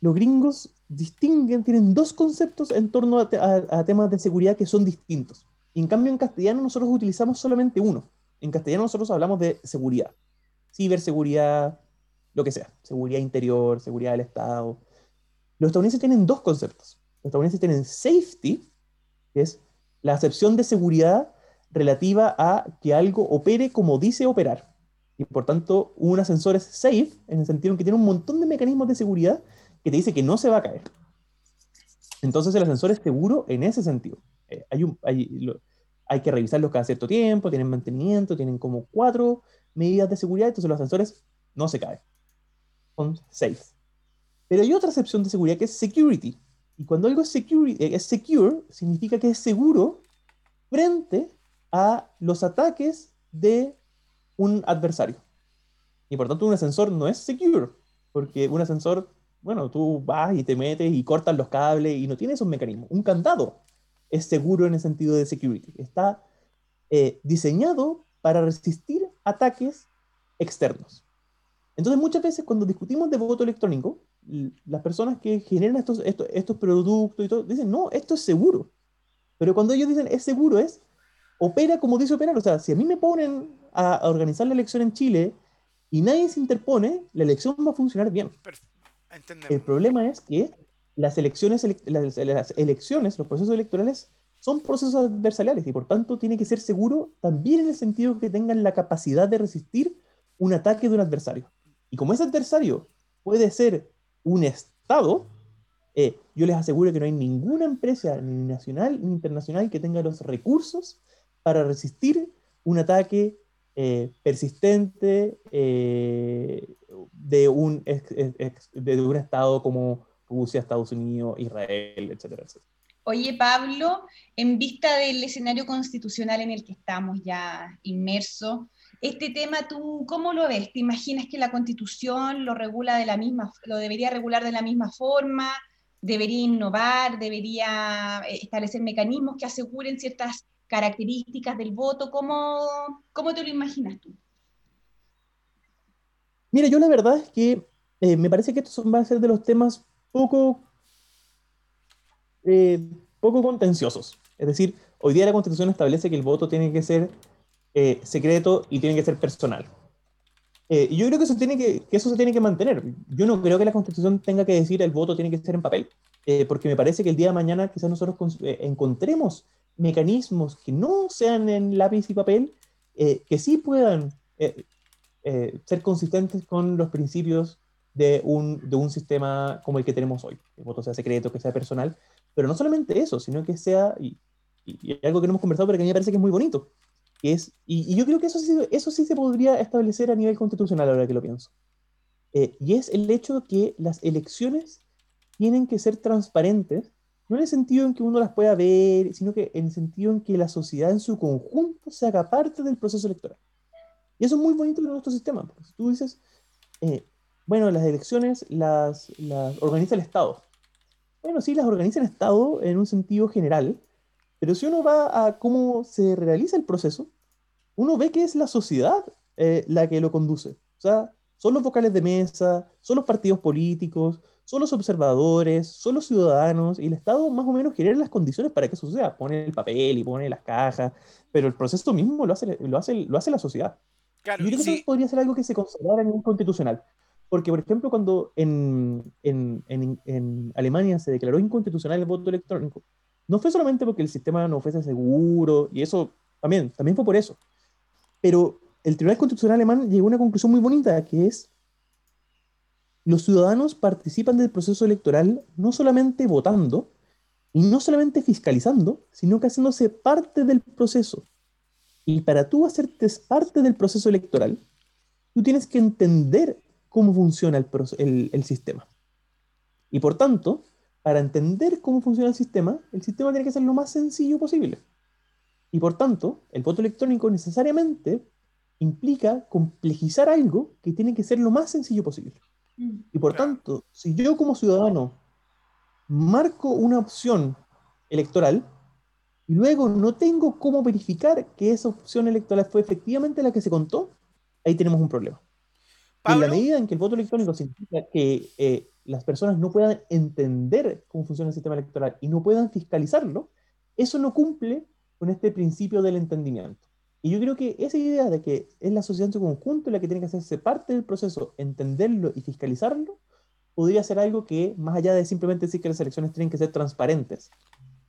los gringos distinguen, tienen dos conceptos en torno a, temas de seguridad que son distintos. en cambio, en castellano nosotros utilizamos solamente uno. En castellano nosotros hablamos de seguridad, ciberseguridad, lo que sea, seguridad interior, seguridad del Estado. Los estadounidenses tienen dos conceptos. Los estadounidenses tienen safety, que es la acepción de seguridad relativa a que algo opere como dice operar. Y por tanto, un ascensor es safe en el sentido en que tiene un montón de mecanismos de seguridad que te dice que no se va a caer. Entonces el ascensor es seguro en ese sentido. Eh, hay, un, hay, hay, que revisarlos cada cierto tiempo, tienen mantenimiento, tienen como cuatro medidas de seguridad, entonces los ascensores no se caen. Son safe. Pero hay otra excepción de seguridad que es security. Y cuando algo es, security, eh, es secure, significa que es seguro frente a los ataques de un adversario. Y por tanto un ascensor no es secure, porque un ascensor, bueno, tú vas y te metes y cortas los cables y no tiene esos mecanismos. Un candado es seguro en el sentido de security. Está eh, diseñado para resistir ataques externos. Entonces muchas veces cuando discutimos de voto electrónico, las personas que generan estos, estos, estos productos y todo, dicen, no, esto es seguro. Pero cuando ellos dicen es seguro es opera como dice operar. O sea, si a mí me ponen a, organizar la elección en Chile y nadie se interpone, la elección va a funcionar bien. El problema es que las elecciones, las, elecciones, los procesos electorales son procesos adversariales y por tanto tiene que ser seguro también en el sentido que tengan la capacidad de resistir un ataque de un adversario. Y como ese adversario puede ser un Estado, eh, yo les aseguro que no hay ninguna empresa, ni nacional ni internacional, que tenga los recursos para resistir un ataque eh, persistente eh, de, un, de un Estado como Rusia, Estados Unidos, Israel, etcétera, etcétera. Oye, Pablo, en vista del escenario constitucional en el que estamos ya inmersos, este tema, ¿tú cómo lo ves? ¿Te imaginas que la constitución lo regula de la misma, lo debería regular de la misma forma? ¿Debería innovar? ¿Debería eh, establecer mecanismos que aseguren ciertas características del voto? ¿Cómo, cómo te lo imaginas tú? Mira, yo la verdad es que eh, me parece que estos van a ser de los temas poco, eh, poco contenciosos. Es decir, hoy día la Constitución establece que el voto tiene que ser eh, secreto y tiene que ser personal. y yo creo que eso, tiene que, que, eso se tiene que mantener. Yo no creo que la Constitución tenga que decir el voto tiene que ser en papel, porque me parece que el día de mañana quizás nosotros encontremos mecanismos que no sean en lápiz y papel, eh, que sí puedan eh, eh, ser consistentes con los principios de un, de un sistema como el que tenemos hoy, que el voto sea secreto, que sea personal, pero no solamente eso, sino que sea, y, algo que no hemos conversado, pero que a mí me parece que es muy bonito, es, y, yo creo que eso sí, eso sí se podría establecer a nivel constitucional ahora que lo pienso, y es el hecho de que las elecciones tienen que ser transparentes no en el sentido en que uno las pueda ver, sino que en el sentido en que la sociedad en su conjunto se haga parte del proceso electoral. Y eso es muy bonito de nuestro sistema, porque si tú dices, eh, bueno, las elecciones las, las organiza el Estado. Bueno, sí, las organiza el Estado en un sentido general, pero si uno va a cómo se realiza el proceso, uno ve que es la sociedad eh, la que lo conduce. O sea, son los vocales de mesa, son los partidos políticos, son los observadores, son los ciudadanos, y el Estado más o menos genera las condiciones para que eso suceda. Pone el papel y pone las cajas, pero el proceso mismo lo hace, lo hace, lo hace la sociedad. Claro, yo creo que eso podría ser algo que se consagrara a nivel constitucional. Porque, por ejemplo, cuando en, en, en, en, Alemania se declaró inconstitucional el voto electrónico, no fue solamente porque el sistema no fuese seguro, y eso también, también fue por eso. Pero el Tribunal Constitucional alemán llegó a una conclusión muy bonita, que es los ciudadanos participan del proceso electoral no solamente votando y no solamente fiscalizando, sino que haciéndose parte del proceso. Y para tú hacerte parte del proceso electoral, tú tienes que entender cómo funciona el, el, sistema. Y por tanto, para entender cómo funciona el sistema, el sistema tiene que ser lo más sencillo posible. Y por tanto, el voto electrónico necesariamente implica complejizar algo que tiene que ser lo más sencillo posible. Mm. Y por tanto, si yo como ciudadano marco una opción electoral, y luego no tengo cómo verificar que esa opción electoral fue efectivamente la que se contó, ahí tenemos un problema. En la medida en que el voto electrónico significa que eh, las personas no puedan entender cómo funciona el sistema electoral y no puedan fiscalizarlo, eso no cumple con este principio del entendimiento. Y yo creo que esa idea de que es la sociedad en su conjunto la que tiene que hacerse parte del proceso, entenderlo y fiscalizarlo, podría ser algo que, más allá de simplemente decir que las elecciones tienen que ser transparentes,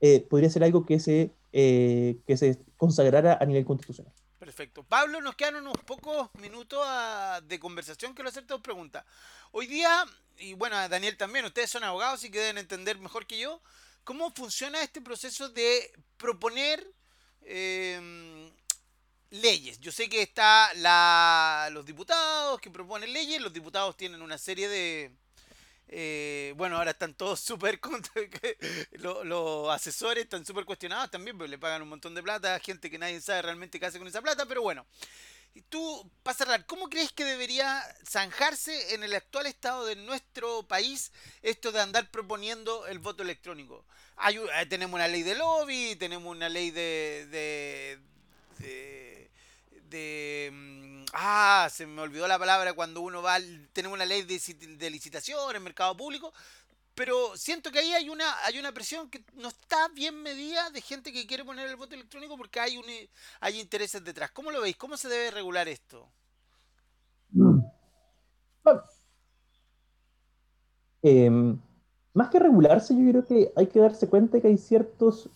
eh, podría ser algo que se, eh, que se consagrara a nivel constitucional. Perfecto. Pablo, nos quedan unos pocos minutos ah, de conversación. Quiero hacerte dos preguntas. Hoy día, y bueno, Daniel también, ustedes son abogados y que deben entender mejor que yo, ¿cómo funciona este proceso de proponer em, leyes? Yo sé que está la, los diputados que proponen leyes, los diputados tienen una serie de, eh, bueno, ahora están todos [laughs] súper los, asesores están súper cuestionados también, porque le pagan un montón de plata a gente que nadie sabe realmente qué hace con esa plata, pero bueno. Tú, para cerrar, ¿cómo crees que debería zanjarse en el actual estado de nuestro país esto de andar proponiendo el voto electrónico? Hay, eh, tenemos una ley de lobby, tenemos una ley de, de, de mm, Ah, se me olvidó la palabra cuando uno va. Tenemos una ley de, licitación en mercado público. Pero siento que ahí hay una, hay una presión que no está bien medida de gente que quiere poner el voto electrónico porque hay, un, hay intereses detrás. ¿Cómo lo veis? ¿Cómo se debe regular esto? Em, más que regularse, yo creo que hay que darse cuenta que hay ciertos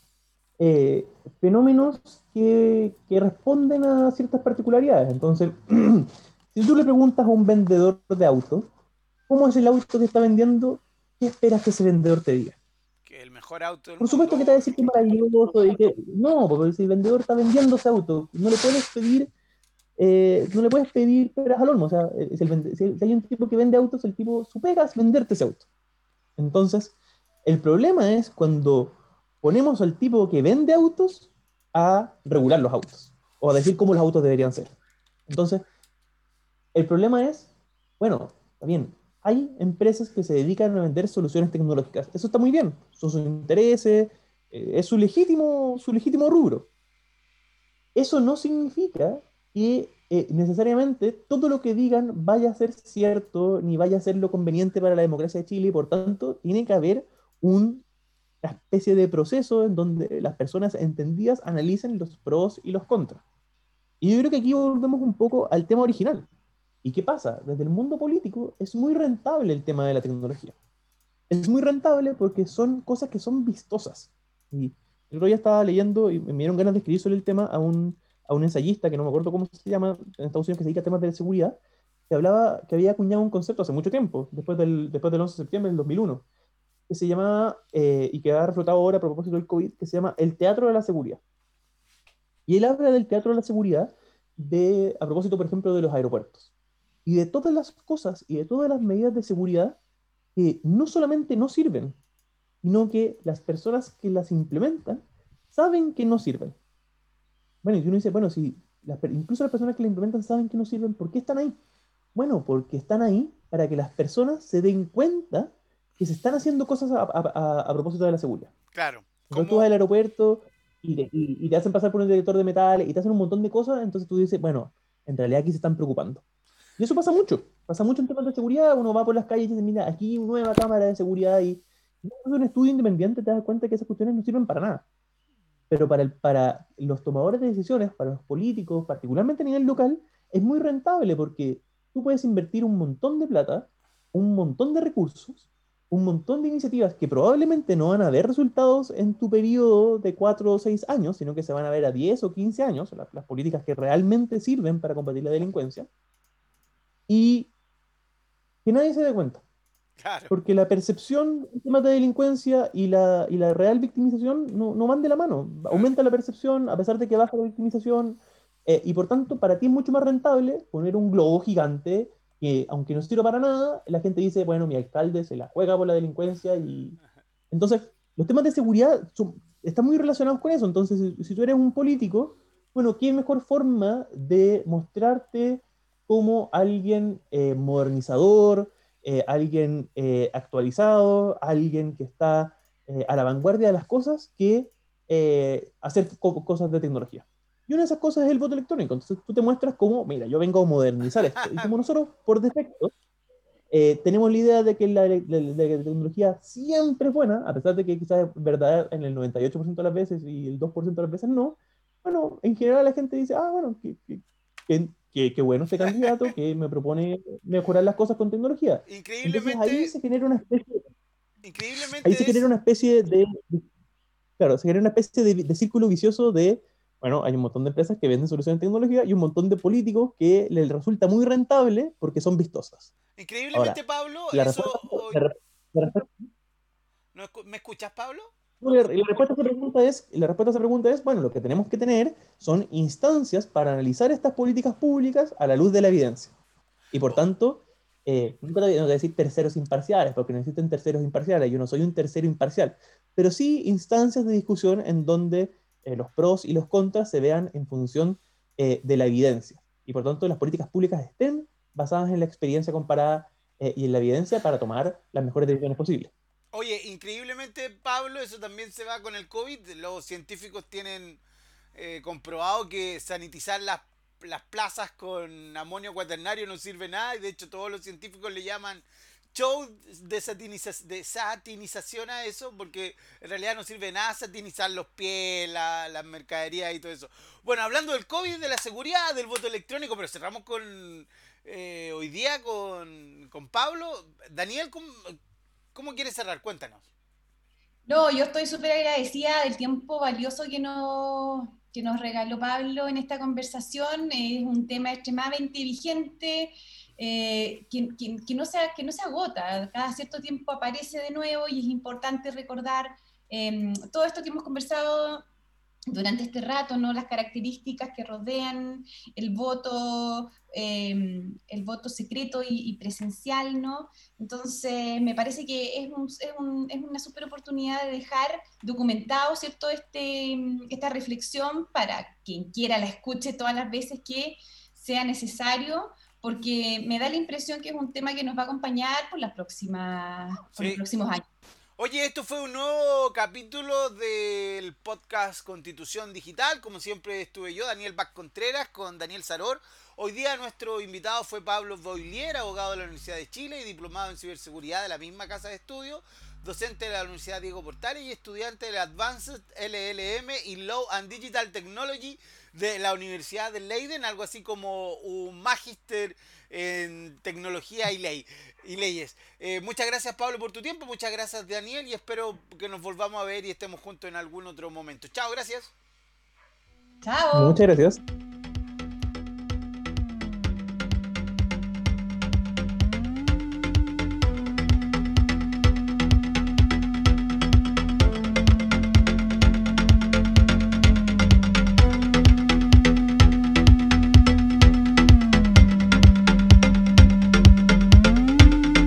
eh, fenómenos que, que, responden a ciertas particularidades. Entonces, [clears throat] si tú le preguntas a un vendedor de autos, ¿cómo es el auto que está vendiendo? ¿Qué esperas que ese vendedor te diga? Que el mejor auto Por supuesto que te va a decir que es maravilloso y que no, porque si el vendedor está vendiendo ese auto, no le puedes pedir eh, no le puedes pedir peras al olmo. O sea, si, si, hay un tipo que vende autos, el tipo, su pega es venderte ese auto. Entonces, el problema es cuando ponemos al tipo que vende autos a regular los autos o a decir cómo los autos deberían ser. Entonces, el problema es, bueno, también hay empresas que se dedican a vender soluciones tecnológicas. Eso está muy bien, son sus intereses, eh, es su legítimo, su legítimo rubro. Eso no significa que eh, necesariamente todo lo que digan vaya a ser cierto ni vaya a ser lo conveniente para la democracia de Chile y por tanto tiene que haber un una especie de proceso en donde las personas entendidas analicen los pros y los contras. Y yo creo que aquí volvemos un poco al tema original. ¿Y qué pasa? Desde el mundo político es muy rentable el tema de la tecnología. Es muy rentable porque son cosas que son vistosas. Y el otro día estaba leyendo y me dieron ganas de escribir sobre el tema a un, a un ensayista que no me acuerdo cómo se llama en Estados Unidos que se dedica a temas de seguridad, que hablaba que había acuñado un concepto hace mucho tiempo, después del, después del 11 de septiembre del 2001, que se llama, eh, y que ha reflotado ahora a propósito del COVID, que se llama El Teatro de la Seguridad. Y él habla del Teatro de la Seguridad de, a propósito, por ejemplo, de los aeropuertos. Y de todas las cosas y de todas las medidas de seguridad que no solamente no sirven, sino que las personas que las implementan saben que no sirven. Bueno, y uno dice, bueno, si incluso las personas que la implementan saben que no sirven, ¿por qué están ahí? Bueno, porque están ahí para que las personas se den cuenta que se están haciendo cosas a, propósito de la seguridad. Claro. Cuando tú vas al aeropuerto y te, hacen pasar por un detector de metales y te hacen un montón de cosas, entonces tú dices, bueno, en realidad aquí se están preocupando. Y eso pasa mucho, pasa mucho en temas de seguridad, uno va por las calles y dice, mira, aquí nueva cámara de seguridad y un estudio independiente te das cuenta que esas cuestiones no sirven para nada. Pero para, el, para los tomadores de decisiones, para los políticos, particularmente a nivel local, es muy rentable porque tú puedes invertir un montón de plata, un montón de recursos, un montón de iniciativas que probablemente no van a ver resultados en tu periodo de 4 o 6 años, sino que se van a ver a 10 o 15 años, las, políticas que realmente sirven para combatir la delincuencia, y que nadie se dé cuenta. Porque la percepción en temas de delincuencia y la, y la real victimización no, no, van de la mano. Aumenta la percepción a pesar de que baja la victimización, eh, y por tanto, para ti es mucho más rentable poner un globo gigante que aunque no sirve para nada, la gente dice, bueno, mi alcalde se la juega por la delincuencia y... Entonces, los temas de seguridad están muy relacionados con eso. Entonces, si, tú eres un político, bueno, ¿qué mejor forma de mostrarte como alguien eh, modernizador, eh, alguien eh, actualizado, alguien que está a la vanguardia de las cosas, que hacer cosas de tecnología. Y una de esas cosas es el voto electrónico. Entonces tú te muestras como, mira, yo vengo a modernizar esto. Y como nosotros, por defecto, eh, tenemos la idea de que la, tecnología siempre es buena, a pesar de que quizás es verdad en el 98% de las veces y el 2% de las veces no. Bueno, en general la gente dice, ah, bueno, qué, bueno este candidato que me propone mejorar las cosas con tecnología. Increíblemente. Entonces, ahí se genera una especie. Increíblemente. Ahí se genera una especie de. claro, se genera una especie de, círculo vicioso de. Bueno, hay un montón de empresas que venden soluciones de tecnología y un montón de políticos que les resulta muy rentable porque son vistosas. Increíblemente, Pablo, la eso. respuesta, ¿Me escuchas, Pablo? La, respuesta a esa pregunta es, la respuesta a esa pregunta es, bueno, lo que tenemos que tener son instancias para analizar estas políticas públicas a la luz de la evidencia. Y por tanto, eh, nunca tengo que decir terceros imparciales, porque no existen terceros imparciales, yo no soy un tercero imparcial, pero sí instancias de discusión en donde eh, los pros y los contras se vean en función eh, de la evidencia. Y por tanto, las políticas públicas estén basadas en la experiencia comparada y en la evidencia para tomar las mejores decisiones posibles. Oye, increíblemente, Pablo, eso también se va con el COVID. Los científicos tienen eh, comprobado que sanitizar las, las plazas con amonio cuaternario no sirve nada. Y de hecho, todos los científicos le llaman show de, satinización a eso, porque en realidad no sirve nada satinizar los pies, las la mercaderías y todo eso. Bueno, hablando del COVID, de la seguridad, del voto electrónico, pero cerramos con eh, hoy día con, con Pablo. Daniel, ¿cómo, ¿Cómo quieres cerrar? Cuéntanos. No, yo estoy súper agradecida del tiempo valioso que nos, que nos regaló Pablo en esta conversación. Es un tema extremadamente vigente, eh, que, no se, que no se agota. Cada cierto tiempo aparece de nuevo y es importante recordar em, todo esto que hemos conversado durante este rato, ¿no? las características que rodean el voto, em, el voto secreto y, presencial, ¿no? Entonces, me parece que es, es, una super oportunidad de dejar documentado, ¿cierto?, este, esta reflexión para quien quiera la escuche todas las veces que sea necesario, porque me da la impresión que es un tema que nos va a acompañar por, las próximas, por los próximos años. Oye, esto fue un nuevo capítulo del podcast Constitución Digital. Como siempre estuve yo, Daniel Bac Contreras, con Daniel Saror. Hoy día nuestro invitado fue Pablo Boilier, abogado de la Universidad de Chile y diplomado en ciberseguridad de la misma casa de estudio, docente de la Universidad Diego Portales y estudiante de la Advanced LLM y Law and Digital Technology de la Universidad de Leiden, algo así como un magíster en tecnología y ley y leyes. Eh, muchas gracias Pablo por tu tiempo, muchas gracias Daniel y espero que nos volvamos a ver y estemos juntos en algún otro momento. Chao, gracias. Chao. Muchas gracias.